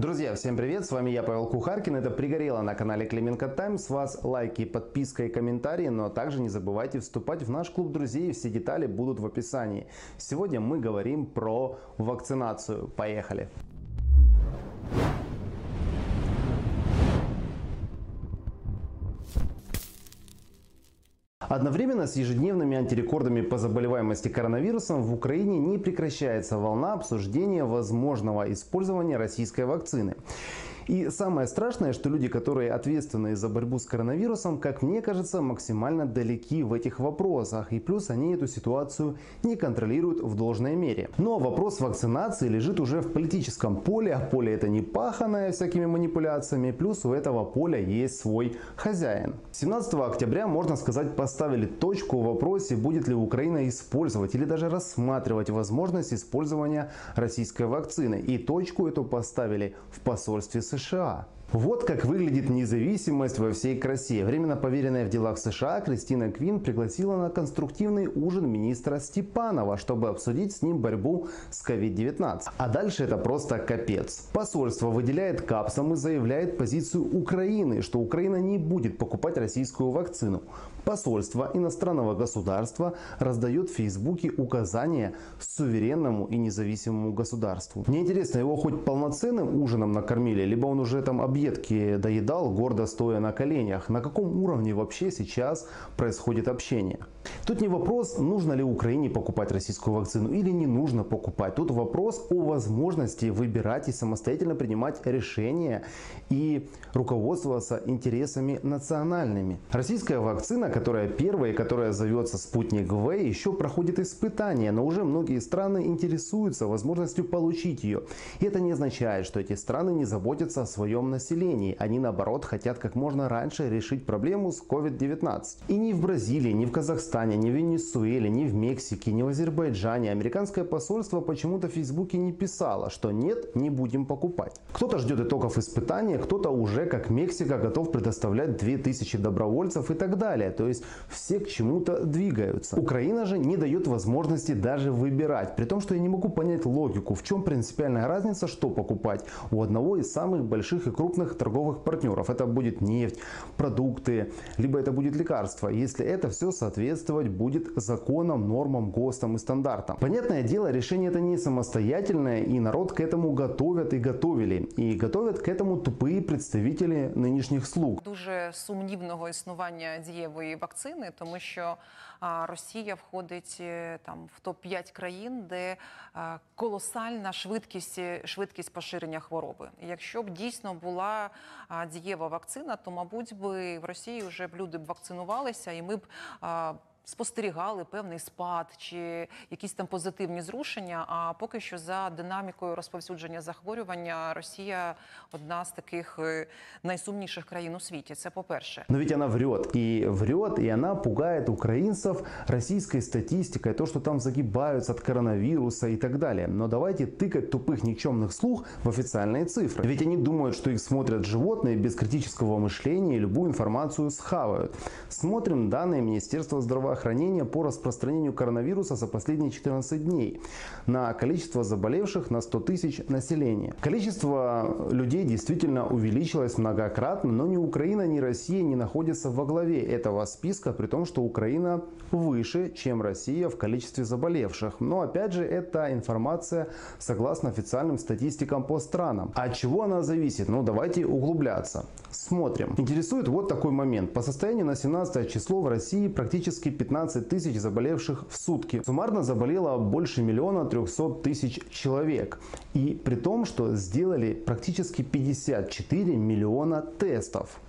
Друзья, всем привет! С вами я, Павел Кухаркин. Это «Пригорело» на канале Клименко Тайм. С вас лайки, подписка и комментарии, но также не забывайте вступать в наш клуб друзей. Все детали будут в описании. Сегодня мы говорим про вакцинацию. Поехали! Одновременно с ежедневными антирекордами по заболеваемости коронавирусом в Украине не прекращается волна обсуждения возможного использования российской вакцины. И самое страшное, что люди, которые ответственны за борьбу с коронавирусом, как мне кажется, максимально далеки в этих вопросах. И плюс они эту ситуацию не контролируют в должной мере. Но вопрос вакцинации лежит уже в политическом поле. А поле это не паханное всякими манипуляциями. Плюс у этого поля есть свой хозяин. 17 октября, можно сказать, поставили точку в вопросе, будет ли Украина использовать или даже рассматривать возможность использования российской вакцины. И точку эту поставили в посольстве США. Вот как выглядит независимость во всей красе. Временно поверенная в делах США Кристина Квин пригласила на конструктивный ужин министра Степанова, чтобы обсудить с ним борьбу с COVID-19. А дальше это просто капец. Посольство выделяет капсом и заявляет позицию Украины, что Украина не будет покупать российскую вакцину. Посольство иностранного государства раздает в Фейсбуке указания суверенному и независимому государству. Мне интересно, его хоть полноценным ужином накормили, либо он уже там объедки доедал, гордо стоя на коленях. На каком уровне вообще сейчас происходит общение? Тут не вопрос, нужно ли Украине покупать российскую вакцину или не нужно покупать. Тут вопрос о возможности выбирать и самостоятельно принимать решения и руководствоваться интересами национальными. Российская вакцина, которая первая которая зовется Спутник В, еще проходит испытания, но уже многие страны интересуются возможностью получить ее. И это не означает, что эти страны не заботятся о своем населении. Они наоборот хотят как можно раньше решить проблему с COVID-19. И ни в Бразилии, ни в Казахстане, ни в Венесуэле, ни в Мексике, ни в Азербайджане американское посольство почему-то в Фейсбуке не писало, что нет, не будем покупать. Кто-то ждет итогов испытания, кто-то уже, как Мексика, готов предоставлять 2000 добровольцев и так далее. То есть все к чему-то двигаются. Украина же не дает возможности даже выбирать. При том, что я не могу понять логику, в чем принципиальная разница, что покупать у одного из самых больших и крупных торговых партнеров. Это будет нефть, продукты, либо это будет лекарство, если это все соответствовать будет законам, нормам, ГОСТам и стандартам. Понятное дело, решение это не самостоятельное, и народ к этому готовят и готовили. И готовят к этому тупые представители нинішніх слуг. Дуже сумнівного існування дієвої вакцини, тому що Росія входить е, там в топ 5 країн, де колосальна швидкість швидкість поширення хвороби. І Якщо б дійсно була дієва вакцина, то мабуть би в Росії вже б люди б вакцинувалися, і ми б спостерігали певний спад чи якісь там позитивні зрушення. А поки що за динамікою розповсюдження захворювання Росія одна з таких найсумніших країн у світі. Це по перше. Но ведь она врет и врет, и она пугает украинцев российской статистикой, то, что там загибаются от коронавируса и так далее. Но давайте тыкать тупых никчемных слух в официальные цифры. Ведь они думают, что их смотрят животные без критического мышления и любую информацию схавают. Смотрим данные Министерства здравоохранения здравоохранения по распространению коронавируса за последние 14 дней на количество заболевших на 100 тысяч населения. Количество людей действительно увеличилось многократно, но ни Украина, ни Россия не находятся во главе этого списка, при том, что Украина выше, чем Россия в количестве заболевших. Но опять же, это информация согласно официальным статистикам по странам. От чего она зависит? Ну давайте углубляться. Смотрим. Интересует вот такой момент. По состоянию на 17 число в России практически 15 тысяч заболевших в сутки. Суммарно заболело больше миллиона 300 тысяч человек. И при том, что сделали практически 54 миллиона тестов.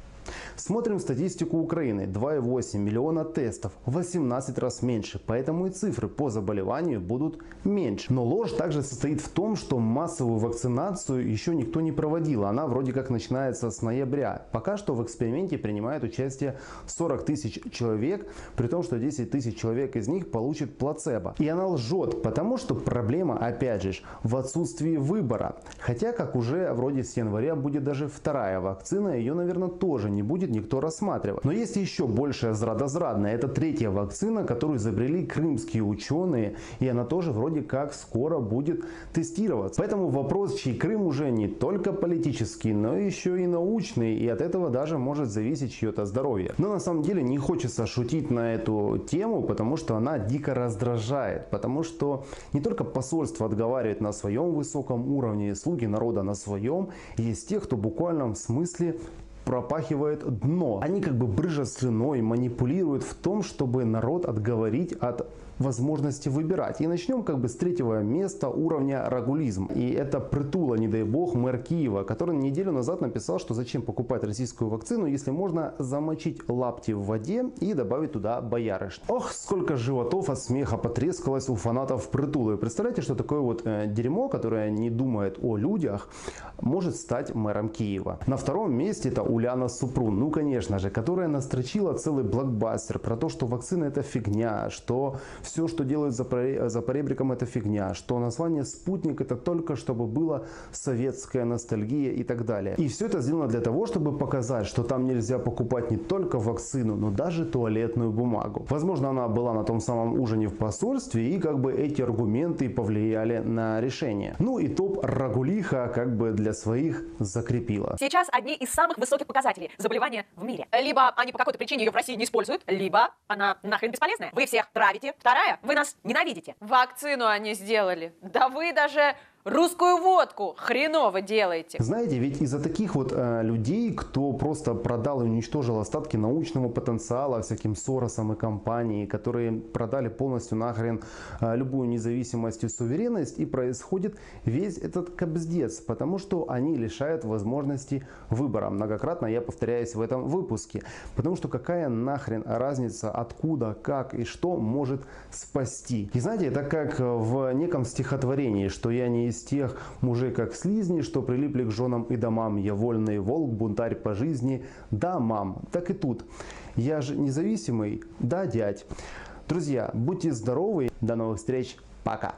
Смотрим статистику Украины. 2,8 миллиона тестов. 18 раз меньше. Поэтому и цифры по заболеванию будут меньше. Но ложь также состоит в том, что массовую вакцинацию еще никто не проводил. Она вроде как начинается с ноября. Пока что в эксперименте принимает участие 40 тысяч человек. При том, что 10 тысяч человек из них получит плацебо. И она лжет, потому что проблема опять же в отсутствии выбора. Хотя, как уже вроде с января будет даже вторая вакцина, ее, наверное, тоже не не будет никто рассматривать. Но есть еще большая зрадозрадная. Это третья вакцина, которую изобрели крымские ученые, и она тоже вроде как скоро будет тестироваться. Поэтому вопрос, чей Крым уже не только политический, но еще и научный, и от этого даже может зависеть чье-то здоровье. Но на самом деле не хочется шутить на эту тему, потому что она дико раздражает, потому что не только посольство отговаривает на своем высоком уровне, слуги народа на своем, есть те, кто в буквальном смысле пропахивает дно. Они как бы брыжат слюной, манипулируют в том, чтобы народ отговорить от возможности выбирать. И начнем как бы с третьего места уровня рагулизм. И это Притула, не дай бог, мэр Киева, который неделю назад написал, что зачем покупать российскую вакцину, если можно замочить лапти в воде и добавить туда боярыш. Ох, сколько животов от смеха потрескалось у фанатов Притулы. Представляете, что такое вот э, дерьмо, которое не думает о людях, может стать мэром Киева. На втором месте это Уляна Супрун, ну конечно же, которая настрочила целый блокбастер про то, что вакцина это фигня, что все, что делают за, за поребриком, это фигня, что название «Спутник» это только чтобы была советская ностальгия и так далее. И все это сделано для того, чтобы показать, что там нельзя покупать не только вакцину, но даже туалетную бумагу. Возможно, она была на том самом ужине в посольстве, и как бы эти аргументы повлияли на решение. Ну и топ Рагулиха как бы для своих закрепила. Сейчас одни из самых высоких показателей заболевания в мире. Либо они по какой-то причине ее в России не используют, либо она нахрен бесполезная. Вы всех травите, Вторая, вы нас ненавидите. Вакцину они сделали. Да вы даже Русскую водку хреново делаете. Знаете, ведь из-за таких вот э, людей, кто просто продал и уничтожил остатки научного потенциала всяким Соросам и компании, которые продали полностью нахрен э, любую независимость и суверенность, и происходит весь этот кобздец, потому что они лишают возможности выбора. Многократно я повторяюсь в этом выпуске. Потому что какая нахрен разница, откуда, как и что может спасти. И знаете, это как в неком стихотворении, что я не из тех мужей, как слизни, что прилипли к женам и домам. Я вольный волк, бунтарь по жизни. Да, мам, так и тут. Я же независимый. Да, дядь. Друзья, будьте здоровы. До новых встреч. Пока.